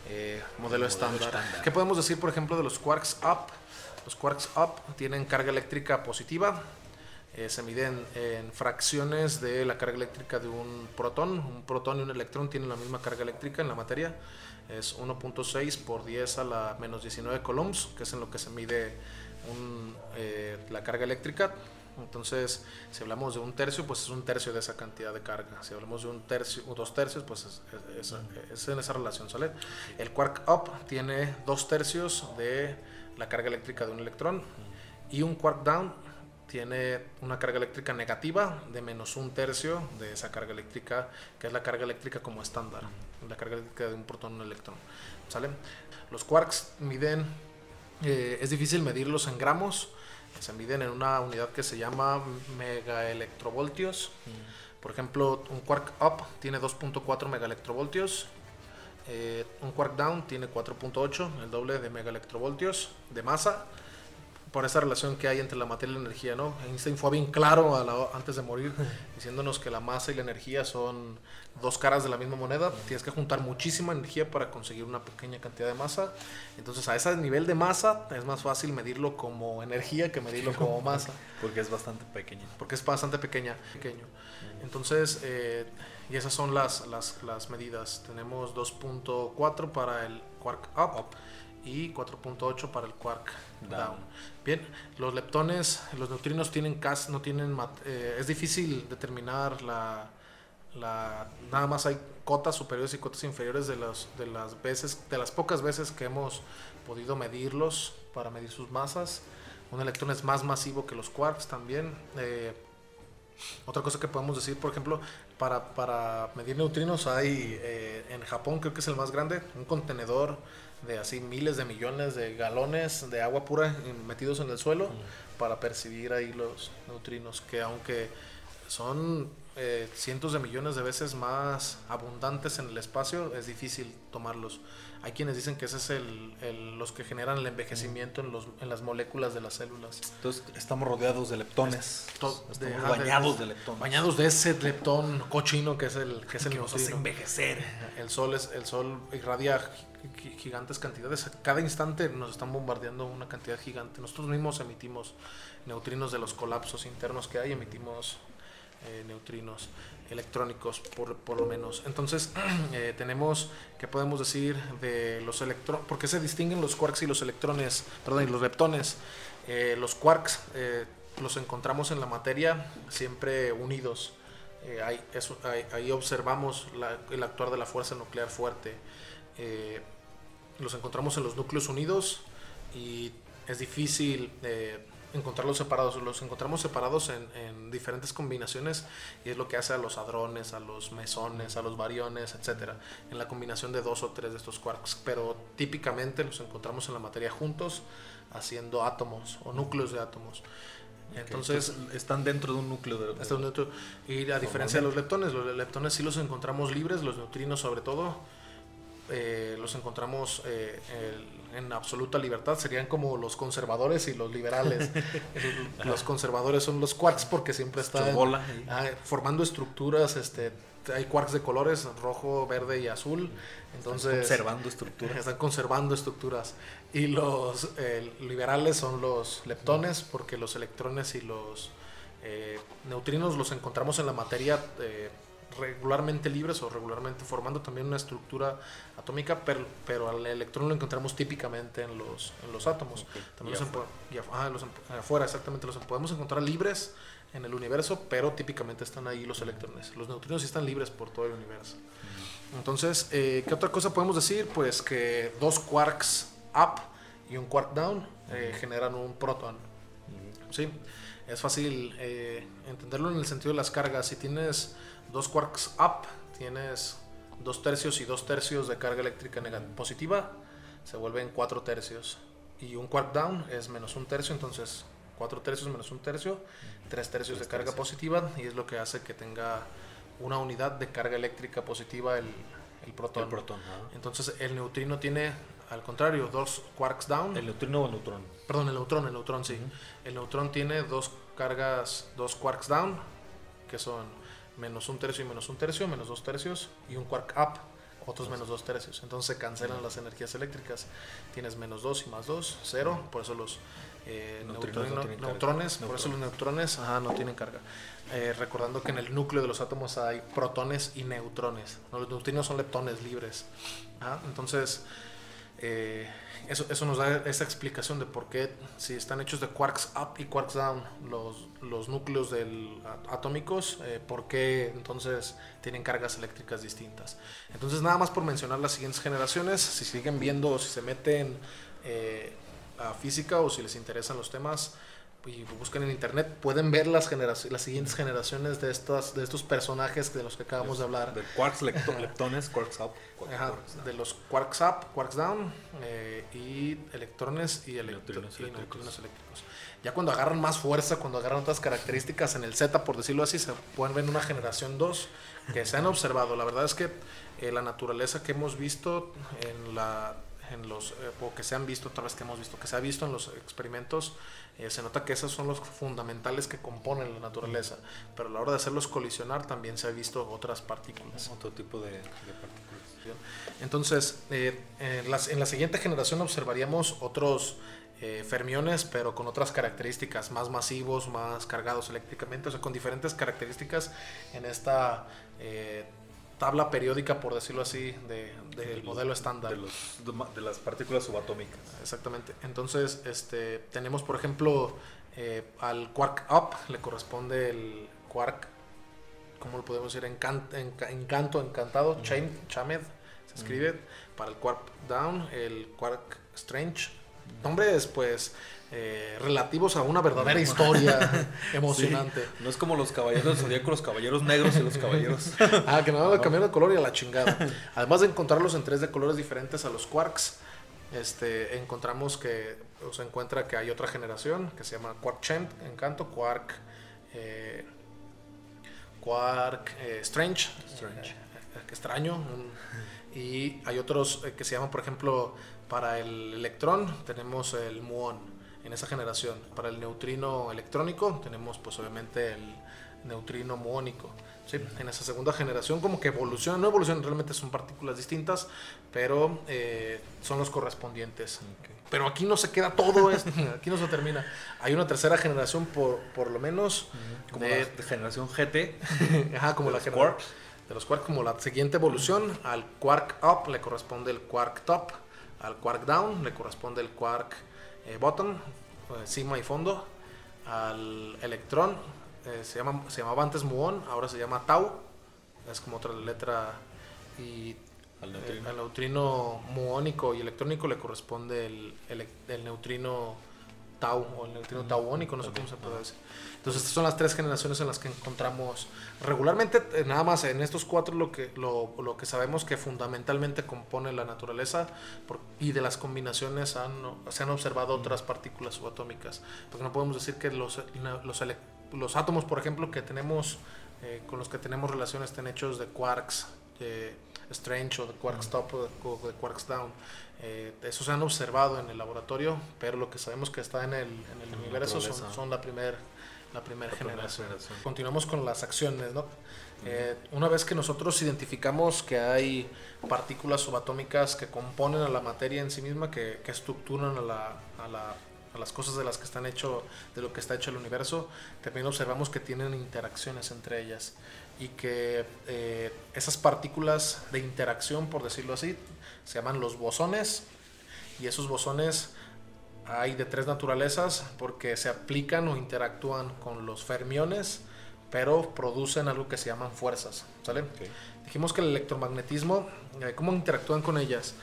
eh, modelo, estándar. ¿Qué podemos decir, por ejemplo, de los quarks up? Los quarks up tienen carga eléctrica positiva, eh, se miden en fracciones de la carga eléctrica de un protón. Un protón y un electrón tienen la misma carga eléctrica en la materia. Es 1.6 por 10 a la menos 19 coulombs, que es en lo que se mide eh, la carga eléctrica. Entonces, si hablamos de un tercio, pues es un tercio de esa cantidad de carga. Si hablamos de un tercio o dos tercios, pues es, en esa relación, ¿sale? El quark up tiene dos tercios de la carga eléctrica de un electrón y un quark down tiene una carga eléctrica negativa de menos un tercio de esa carga eléctrica, que es la carga eléctrica como estándar, la carga eléctrica de un protón o un electrón, ¿sale? Los quarks miden, eh, es difícil medirlos en gramos, se miden en una unidad que se llama megaelectrovoltios, Por ejemplo, un quark up tiene 2.4 megaelectrovoltios, eh, un quark down tiene 4.8, el doble de megaelectrovoltios de masa, por esa relación que hay entre la materia y la energía, ¿no? Einstein fue bien claro antes de morir, diciéndonos que la masa y la energía son dos caras de la misma moneda. Tienes que juntar muchísima energía para conseguir una pequeña cantidad de masa. Entonces, a ese nivel de masa es más fácil medirlo como energía que medirlo como masa. Porque es bastante pequeño. Porque es bastante pequeña, pequeño. Entonces, eh, y esas son las, las, las medidas. Tenemos 2.4 para el quark up y 4.8 para el quark down. Bien, los leptones, los neutrinos tienen cas, no tienen, eh, es difícil determinar la, la, nada más hay cotas superiores y cotas inferiores de las, de las veces, de las pocas veces que hemos podido medirlos para medir sus masas. Un electrón es más masivo que los quarks también. Eh, otra cosa que podemos decir, por ejemplo, para, para medir neutrinos hay eh, en Japón, creo que es el más grande, un contenedor de así miles de millones de galones de agua pura metidos en el suelo para percibir ahí los neutrinos, que aunque son eh, cientos de millones de veces más abundantes en el espacio, es difícil tomarlos. Hay quienes dicen que ese es el, los que generan el envejecimiento en, los, en las moléculas de las células. Entonces estamos rodeados de leptones. bañados de, leptones. Bañados de ese leptón cochino que es el que es el que envejecer. El sol es el sol irradia gigantes cantidades. Cada instante nos están bombardeando una cantidad gigante. Nosotros mismos emitimos neutrinos de los colapsos internos que hay, emitimos eh, neutrinos electrónicos por, por, lo menos. Entonces eh, tenemos, ¿qué podemos decir de los electrones? ¿Por qué se distinguen los quarks y los electrones, perdón, y los leptones? Eh, los quarks los encontramos en la materia siempre unidos. Ahí, observamos el actuar de la fuerza nuclear fuerte los encontramos en los núcleos unidos y es difícil eh, encontrarlos separados. Los encontramos separados en, diferentes combinaciones y es lo que hace a los hadrones, a los mesones, a los bariones, etc. En la combinación de dos o tres de estos quarks. Pero típicamente los encontramos en la materia juntos haciendo átomos o núcleos de átomos. Entonces, están dentro de un núcleo de, y a diferencia de los leptones, los leptones sí los encontramos libres, los neutrinos sobre todo eh, los encontramos eh, en absoluta libertad. Serían como los conservadores y los liberales. los conservadores son los quarks porque siempre están ah, formando estructuras. Este, hay quarks de colores rojo, verde y azul. Entonces, están conservando estructuras. Están conservando estructuras. Y los liberales son los leptones porque los electrones y los eh, neutrinos los encontramos en la materia regularmente libres o regularmente formando también una estructura atómica, pero, pero al electrón lo encontramos típicamente en los, en los átomos. También los, afuera, exactamente, los podemos encontrar libres en el universo, pero típicamente están ahí los electrones. Los neutrinos sí están libres por todo el universo. Entonces, eh, ¿qué otra cosa podemos decir? Pues que dos quarks up y un quark down eh, generan un proton. ¿Sí? Es fácil eh, entenderlo en el sentido de las cargas. Si tienes dos quarks up, tienes dos tercios y dos tercios de carga eléctrica positiva, se vuelven cuatro tercios. Y un quark down es menos un tercio, entonces cuatro tercios menos un tercio, tres tercios de carga positiva, y es lo que hace que tenga una unidad de carga eléctrica positiva el, el protón. Entonces el neutrino tiene, al contrario, dos quarks down. ¿El neutrino o el neutrón? Perdón, el neutrón, el neutrón, sí. El neutrón tiene dos cargas, dos quarks down, que son menos un tercio y menos un tercio, menos dos tercios, y un quark up, otros menos dos tercios. Entonces se cancelan las energías eléctricas. Tienes menos dos y más dos, cero, por eso los eh, neutrones, por eso los neutrones no tienen carga. Eh, recordando que en el núcleo de los átomos hay protones y neutrones. Los neutrinos son leptones libres. Entonces, eh, eso, eso nos da esa explicación de por qué si están hechos de quarks up y quarks down los, los núcleos del, atómicos, eh, por qué entonces tienen cargas eléctricas distintas. Entonces nada más por mencionar las siguientes generaciones, si siguen viendo si se meten eh, a física o si les interesan los temas, y buscan en internet, pueden ver las, las siguientes generaciones de, estas, de estos personajes de los que acabamos de hablar. De quarks, leptones, quarks up. de los quarks up, quarks down, eh, y electrones y, neutrinos, eléctricos. Ya cuando agarran más fuerza, cuando agarran otras características en el Z, por decirlo así, se pueden ver en una generación 2 que se han observado. La verdad es que eh, la naturaleza que hemos visto en la en los eh, o que se han visto otra vez que hemos visto que se ha visto en los experimentos eh, se nota que esos son los fundamentales que componen la naturaleza, pero a la hora de hacerlos colisionar también se ha visto otras partículas. Otro tipo de, partículas. Entonces, eh, en, la siguiente generación observaríamos otros eh, fermiones, pero con otras características, más masivos, más cargados eléctricamente, o sea, con diferentes características en esta tabla periódica, por decirlo así, del modelo estándar. De, las partículas subatómicas. Exactamente. Entonces, este, tenemos, por ejemplo, eh, al quark up le corresponde el quark, ¿cómo lo podemos decir? encanto, encantado, chamed, se escribe. Para el quark down, el quark strange. Nombres, pues, eh, relativos a una verdadera historia emocionante. no es como los caballeros zodíacos, los caballeros negros y los caballeros. ah, que no, no cambiaron de color y a la chingada. Además de encontrarlos en tres de colores diferentes a los quarks, este, encontramos que se encuentra que hay otra generación que se llama Quark Champ, Encanto, Quark, eh, Quark eh, Strange, Strange. extraño. y hay otros que se llaman, por ejemplo, para el electrón tenemos el muón en esa generación. Para el neutrino electrónico tenemos pues obviamente el neutrino muónico. ¿sí? En esa segunda generación como que evoluciona, no evoluciona, realmente son partículas distintas, pero eh, son los correspondientes. Pero aquí no se queda todo esto, aquí no se termina. Hay una tercera generación por, por lo menos. Como de, generación GT. Ajá, como la generación de los quarks, como la siguiente evolución. Al quark up le corresponde el quark top, al quark down le corresponde el quark eh, bottom, pues, cima y fondo, al electrón, eh, se, llama, se llamaba antes muón, ahora se llama tau, es como otra letra, y al eh, neutrino, muónico y electrónico le corresponde el, el neutrino tau o el neutrino tauónico, no sé cómo se puede decir. Entonces, estas son las tres generaciones en las que encontramos regularmente, eh, nada más en estos cuatro, lo que, lo, lo que sabemos que fundamentalmente compone la naturaleza y de las combinaciones han, se han observado otras partículas subatómicas. Porque no podemos decir que los, los, los átomos, por ejemplo, que tenemos, eh, con los que tenemos relaciones, estén hechos de quarks. de strange o de quarks top o de quarks down. Eh, eso se han observado en el laboratorio, pero lo que sabemos que está en el, en el universo son, la primera la primera generación. Continuamos con las acciones, ¿no? Eh, una vez que nosotros identificamos que hay partículas subatómicas que componen a la materia en sí misma, que, que estructuran a, la, a, la, a, las cosas de las que están hecho, de lo que está hecho el universo, también observamos que tienen interacciones entre ellas y que eh, esas partículas de interacción, por decirlo así, se llaman los bosones y esos bosones hay de tres naturalezas porque se aplican o interactúan con los fermiones, pero producen algo que se llaman fuerzas. ¿sale? Dijimos que el electromagnetismo, eh, ¿cómo interactúan con ellas?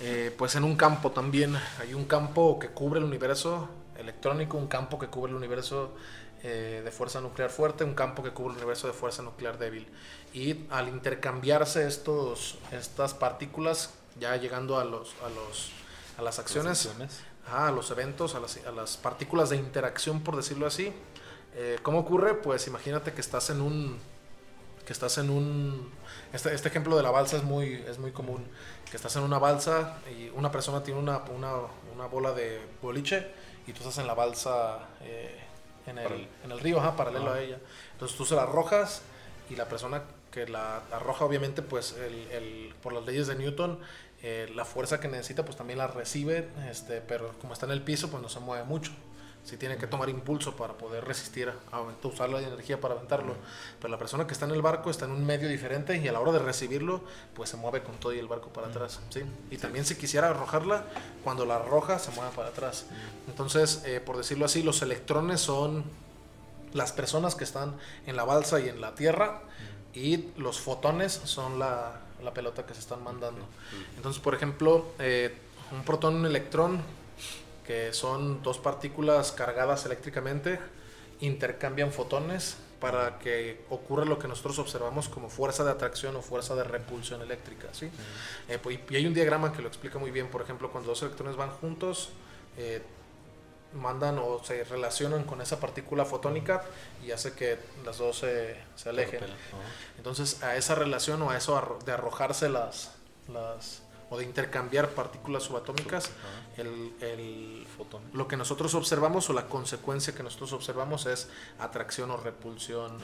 Eh, pues en un campo también, hay un campo que cubre el universo electrónico, un campo que cubre el universo eh, de fuerza nuclear fuerte, un campo que cubre el universo de fuerza nuclear débil. Y al intercambiarse estos, estas partículas, ya llegando a, los, a, los, a las acciones, a los eventos, a las, a las, partículas de interacción, por decirlo así, eh, ¿cómo ocurre? Pues imagínate que estás en un... que estás en un... Este, este, ejemplo de la balsa es muy, es muy común. Que estás en una balsa y una persona tiene una, una, una bola de boliche y tú estás en la balsa... Eh, en el, en el río, ajá, paralelo a ella. Entonces tú se la arrojas y la persona que la arroja, obviamente, pues el, el, por las leyes de Newton, eh, la fuerza que necesita, pues también la recibe, este, pero como está en el piso, pues no se mueve mucho si tiene que tomar impulso para poder resistir a, usar la energía para aventarlo. Pero la persona que está en el barco está en un medio diferente y a la hora de recibirlo, pues se mueve con todo y el barco para atrás. ¿sí? Y también si quisiera arrojarla, cuando la arroja se mueve para atrás. Entonces, eh, por decirlo así, los electrones son las personas que están en la balsa y en la tierra y los fotones son la, la pelota que se están mandando. Entonces, por ejemplo, eh, un protón un electrón que son dos partículas cargadas eléctricamente, intercambian fotones para que ocurra lo que nosotros observamos como fuerza de atracción o fuerza de repulsión eléctrica. ¿sí? Eh, pues, y hay un diagrama que lo explica muy bien, por ejemplo, cuando dos electrones van juntos, eh, mandan o se relacionan con esa partícula fotónica y hace que las dos se, se alejen. Entonces, a esa relación o a eso de arrojarse las, las o de intercambiar partículas subatómicas, el, el lo que nosotros observamos o la consecuencia que nosotros observamos es atracción o repulsión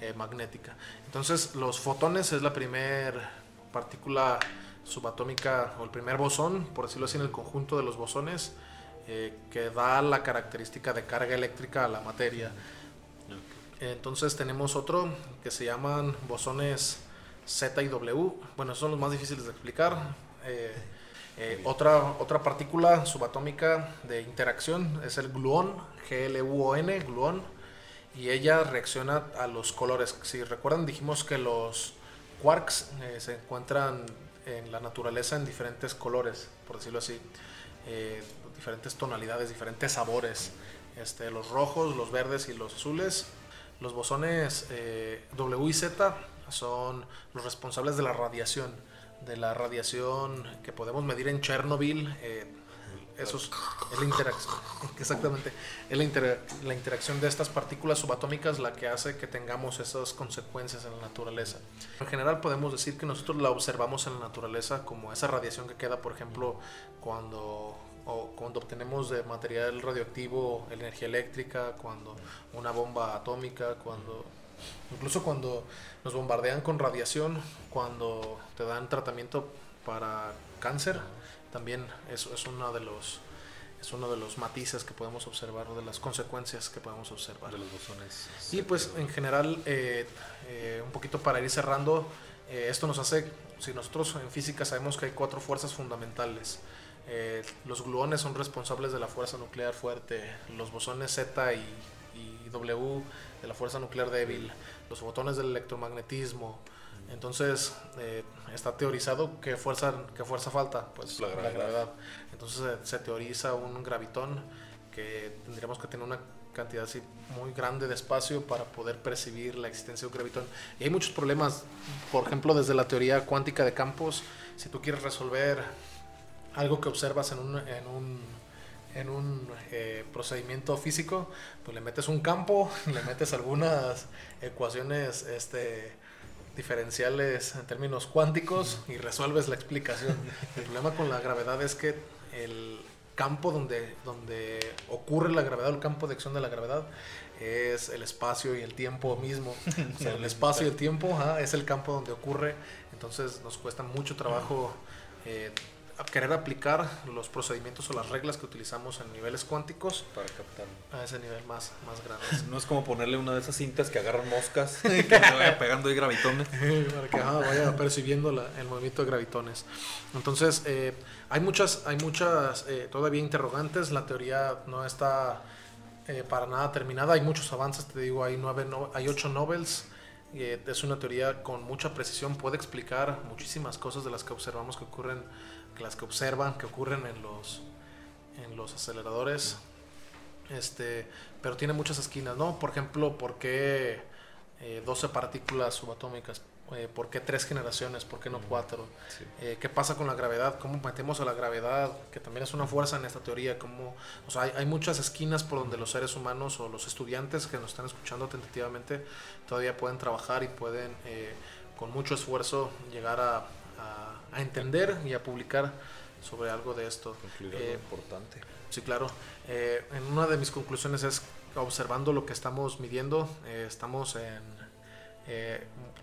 eh, magnética. Entonces, los fotones es la primera partícula subatómica o el primer bosón, por decirlo así, en el conjunto de los bosones eh, que da la característica de carga eléctrica a la materia. Entonces tenemos otro que se llaman bosones Z y W. Bueno, son los más difíciles de explicar. Eh, eh, otra, otra partícula subatómica de interacción es el gluón, G-L-U-O-N, gluón, y ella reacciona a los colores. Si recuerdan, dijimos que los quarks se encuentran en la naturaleza en diferentes colores, por decirlo así diferentes tonalidades, diferentes sabores. Este, los rojos, los verdes y los azules. Los bosones eh, W y Z son los responsables de la radiación, de la radiación que podemos medir en Chernobyl. Eh, eso es, la interacción, exactamente, es la, la, interacción de estas partículas subatómicas la que hace que tengamos esas consecuencias en la naturaleza. En general podemos decir que nosotros la observamos en la naturaleza como esa radiación que queda, por ejemplo, cuando o cuando obtenemos de material radioactivo energía eléctrica, cuando una bomba atómica, cuando incluso cuando nos bombardean con radiación, cuando te dan tratamiento para cáncer, también eso es uno de los es uno de los matices que podemos observar o de las consecuencias que podemos observar. De los bosones. Y pues en general, eh, eh, un poquito para ir cerrando, eh, esto nos hace, si nosotros en física sabemos que hay cuatro fuerzas fundamentales, eh, los gluones son responsables de la fuerza nuclear fuerte, los bosones Z y, W de la fuerza nuclear débil, los fotones del electromagnetismo. Entonces eh, está teorizado qué fuerza, qué fuerza falta, pues la gravedad. Entonces eh, se teoriza un gravitón que tendríamos que tener una cantidad así muy grande de espacio para poder percibir la existencia de un gravitón. Y hay muchos problemas, por ejemplo, desde la teoría cuántica de campos, si tú quieres resolver algo que observas en un, en un, en un eh, procedimiento físico, pues le metes un campo, le metes algunas ecuaciones este, diferenciales en términos cuánticos y resuelves la explicación. El problema con la gravedad es que el campo donde, donde ocurre la gravedad, el campo de acción de la gravedad, es el espacio y el tiempo mismo. O sea, el espacio y el tiempo es el campo donde ocurre, entonces nos cuesta mucho trabajo eh, querer aplicar los procedimientos o las reglas que utilizamos en niveles cuánticos para captar a ese nivel más, más grande. No es como ponerle una de esas cintas que agarran moscas que se vaya pegando ahí gravitones. para que vaya percibiendo el movimiento de gravitones. Entonces, eh, hay muchas, hay muchas eh, todavía interrogantes. La teoría no está eh, para nada terminada. Hay muchos avances, te digo, hay, nueve, hay ocho Nobels. es una teoría con mucha precisión, puede explicar muchísimas cosas de las que observamos que ocurren las que observan, que ocurren en los, en los aceleradores. Este, pero tiene muchas esquinas, ¿no? Por ejemplo, ¿por qué 12 eh, partículas subatómicas? Eh, ¿Por qué tres generaciones? ¿Por qué no cuatro? Eh, ¿Qué pasa con la gravedad? ¿Cómo metemos a la gravedad? Que también es una fuerza en esta teoría. ¿Cómo, o sea, hay, hay, muchas esquinas por donde los seres humanos o los estudiantes que nos están escuchando tentativamente todavía pueden trabajar y pueden con mucho esfuerzo llegar a, a, entender y a publicar sobre algo de esto. Eh, importante. Sí, claro. Eh, en una de mis conclusiones es observando lo que estamos midiendo, eh, estamos en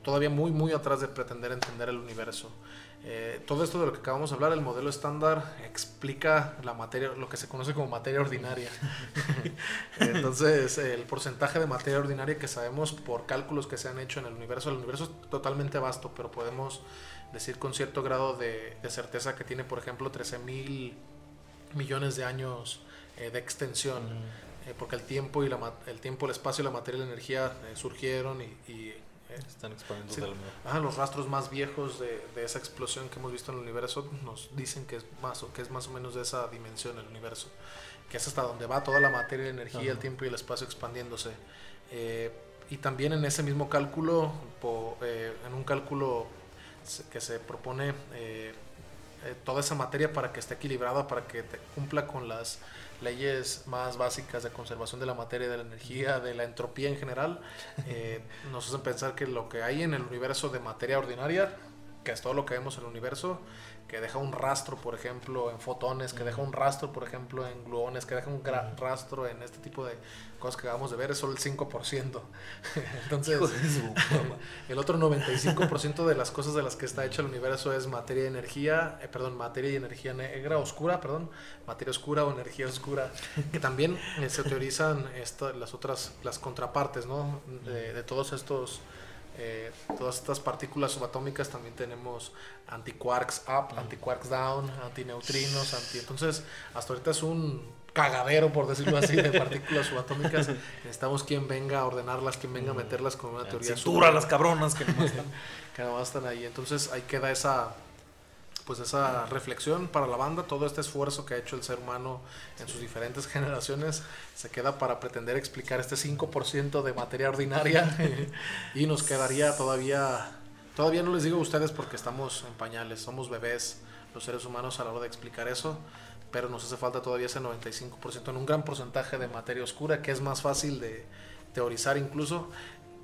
todavía muy muy atrás de pretender entender el universo. todo esto de lo que acabamos de hablar, el modelo estándar explica la materia, lo que se conoce como materia ordinaria. Entonces, el porcentaje de materia ordinaria que sabemos por cálculos que se han hecho en el universo, el universo es totalmente vasto, pero podemos decir con cierto grado de, certeza que tiene, por ejemplo, 13 mil millones de años eh, de extensión, eh, porque el tiempo, y la, el tiempo, el espacio, la materia y la energía eh, surgieron y... Están expandiendo sí, los rastros más viejos de, de, esa explosión que hemos visto en el universo nos dicen que es más o que es más o menos de esa dimensión el universo. que es hasta donde va toda la materia, la energía, el tiempo y el espacio expandiéndose. Y también en ese mismo cálculo, en un cálculo que se propone eh, toda esa materia para que esté equilibrada, para que cumpla con las leyes más básicas de conservación de la materia, de la energía, de la entropía en general, nos hacen pensar que lo que hay en el universo de materia ordinaria, que es todo lo que vemos en el universo, que deja un rastro, por ejemplo, en fotones, que deja un rastro, por ejemplo, en gluones, que deja un rastro en este tipo de cosas que acabamos de ver, es solo el 5%. Entonces, el otro 95% de las cosas de las que está hecho el universo es materia y energía, eh, perdón, materia y energía negra, oscura, perdón, materia oscura o energía oscura, que también eh, se teorizan las otras, las contrapartes, ¿no? de todos estos eh, todas estas partículas subatómicas también tenemos antiquarks up, antiquarks down, antineutrinos, anti... Entonces, hasta ahorita es un cagadero, por decirlo así, de partículas subatómicas. Necesitamos quien venga a ordenarlas, quien venga a meterlas con una teoría. Cintura las cabronas que no están. que no están ahí. Entonces, ahí queda esa pues esa reflexión para la banda, todo este esfuerzo que ha hecho el ser humano en sus diferentes generaciones se queda para pretender explicar este 5% de materia ordinaria. Y nos quedaría todavía, todavía no les digo a ustedes porque estamos en pañales, somos bebés los seres humanos a la hora de explicar eso, pero nos hace falta todavía ese 95% en un gran porcentaje de materia oscura que es más fácil de teorizar incluso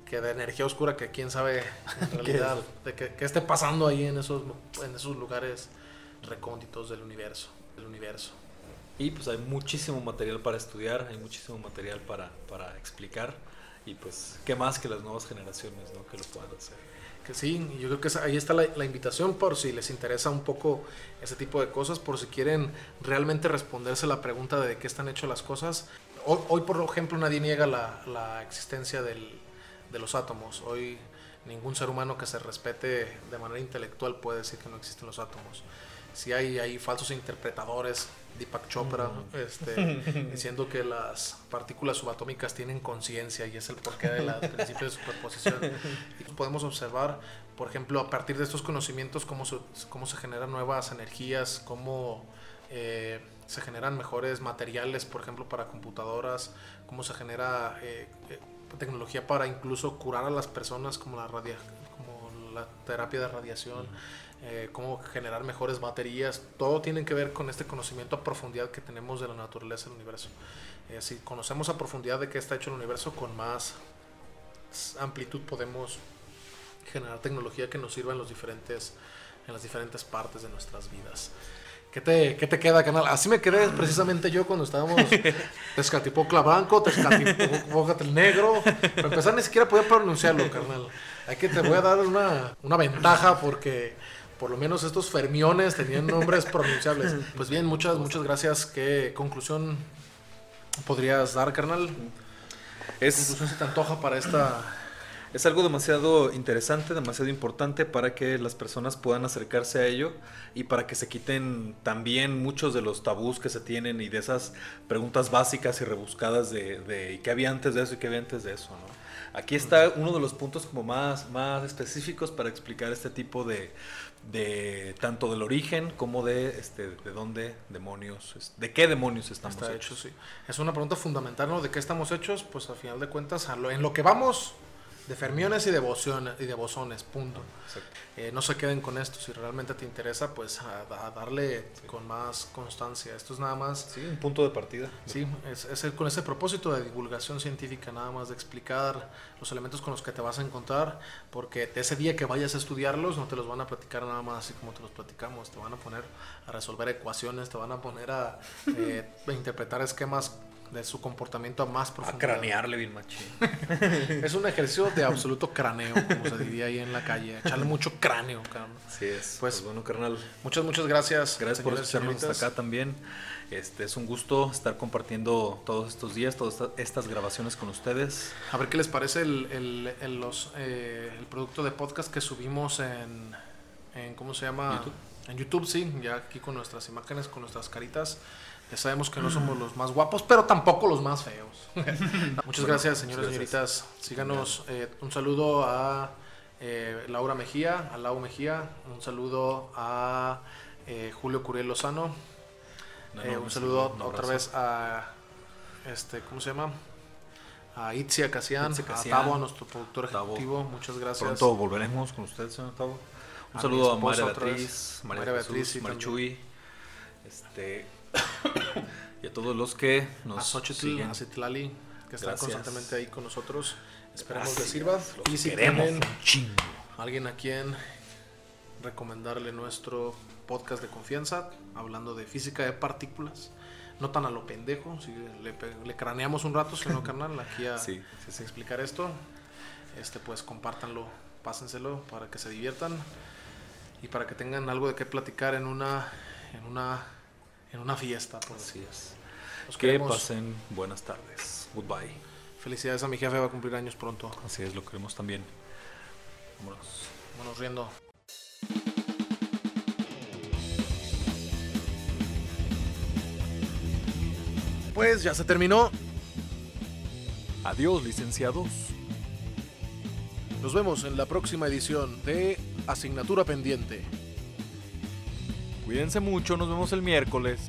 que de energía oscura que quién sabe en realidad de qué, esté pasando ahí en esos en esos lugares recónditos del universo del universo y pues hay muchísimo material para estudiar hay muchísimo material para, para explicar y pues qué más que las nuevas generaciones ¿no? que lo puedan hacer que sí, yo creo que ahí está la, la, invitación por si les interesa un poco ese tipo de cosas, por si quieren realmente responderse la pregunta de qué están hechas las cosas. Hoy, hoy, por ejemplo, nadie niega la, la existencia del, de los átomos. Hoy ningún ser humano que se respete de manera intelectual puede decir que no existen los átomos. Si hay, hay falsos interpretadores, Deepak Chopra, este, diciendo que las partículas subatómicas tienen conciencia y es el porqué de los principios de superposición. Y podemos observar, por ejemplo, a partir de estos conocimientos, cómo se, cómo se generan nuevas energías, cómo eh, se generan mejores materiales, por ejemplo, para computadoras, cómo se genera... Eh, eh, tecnología para incluso curar a las personas como la, radia, como la terapia de radiación, eh, cómo generar mejores baterías, todo tiene que ver con este conocimiento a profundidad que tenemos de la naturaleza del universo. Eh, si conocemos a profundidad de qué está hecho el universo, con más amplitud podemos generar tecnología que nos sirva en, los diferentes, en las diferentes partes de nuestras vidas. ¿Qué te, ¿Qué te queda, canal? Así me quedé precisamente yo cuando estábamos Tezcatipocla Blanco, Tezcatipocla el Negro. Para empezar, ni siquiera podía pronunciarlo, carnal. Hay que te voy a dar una, una ventaja porque por lo menos estos fermiones tenían nombres pronunciables. Pues bien, muchas, muchas gracias. ¿Qué conclusión podrías dar, carnal? Es, conclusión se te antoja para esta es algo demasiado interesante, demasiado importante para que las personas puedan acercarse a ello y para que se quiten también muchos de los tabús que se tienen y de esas preguntas básicas y rebuscadas de, de qué había antes de eso y qué había antes de eso. ¿no? Aquí está uno de los puntos como más, más específicos para explicar este tipo de, de tanto del origen como de este de dónde demonios de qué demonios estamos hechos. sí. Es una pregunta fundamental, ¿no? ¿De qué estamos hechos? Pues al final de cuentas, en lo que vamos de fermiones y de, bosones, y de bosones, punto. Eh, no se queden con esto, si realmente te interesa, pues a, darle con más constancia. Esto es nada más... Sí, un punto de partida. Sí, es, es con ese propósito de divulgación científica, nada más de explicar los elementos con los que te vas a encontrar, porque ese día que vayas a estudiarlos no te los van a platicar nada más así como te los platicamos, te van a poner a resolver ecuaciones, te van a poner a eh, interpretar esquemas de su comportamiento a más profundo. A cranearle bien machín. es un ejercicio de absoluto craneo, como se diría ahí en la calle. Echarle mucho cráneo, carnal. Sí es. Pues, pues, bueno, carnal. Muchas, muchas gracias. Gracias por escucharnos hasta acá también. Este, es un gusto estar compartiendo todos estos días, todas estas grabaciones con ustedes. A ver qué les parece el, el, el los, eh, el producto de podcast que subimos en, en ¿cómo se llama? YouTube. En YouTube, sí, ya aquí con nuestras imágenes, con nuestras caritas. Ya sabemos que no somos los más guapos, pero tampoco los más feos. Muchas gracias, señores y señoritas. Síganos. Eh, un saludo a eh, Laura Mejía, a Lau Mejía. Un saludo a eh, Julio Curiel Lozano. Un Eh, un saludo otra vez a este, ¿cómo se llama? A Itzia Casian, Itzia a Tavo, a nuestro productor Tavo. ejecutivo, muchas gracias. Pronto volveremos con usted, señor Tavo. Un A saludo a María Beatriz. María, Jesús, Beatriz, sí, Marichuy, este, y a todos los que nos a Xochitl, siguen. a Citlali, que están Gracias. constantemente ahí con nosotros. Esperemos les sirva. los Y si tienen alguien a quien recomendarle nuestro podcast de confianza, hablando de física de partículas, no tan a lo pendejo, si le, craneamos un rato, si no, carnal, aquí a Sí, sí, sí. explicar esto, este pues compártanlo, pásenselo para que se diviertan y para que tengan algo de qué platicar en una en una en una fiesta. Pues. Así es. Que queremos. pasen buenas tardes. Goodbye. Felicidades a mi jefe, va a cumplir años pronto. Así es, lo queremos también. Vámonos. Vámonos riendo. Pues ya se terminó. Adiós, licenciados. Nos vemos en la próxima edición de Asignatura Pendiente. Cuídense mucho, nos vemos el miércoles.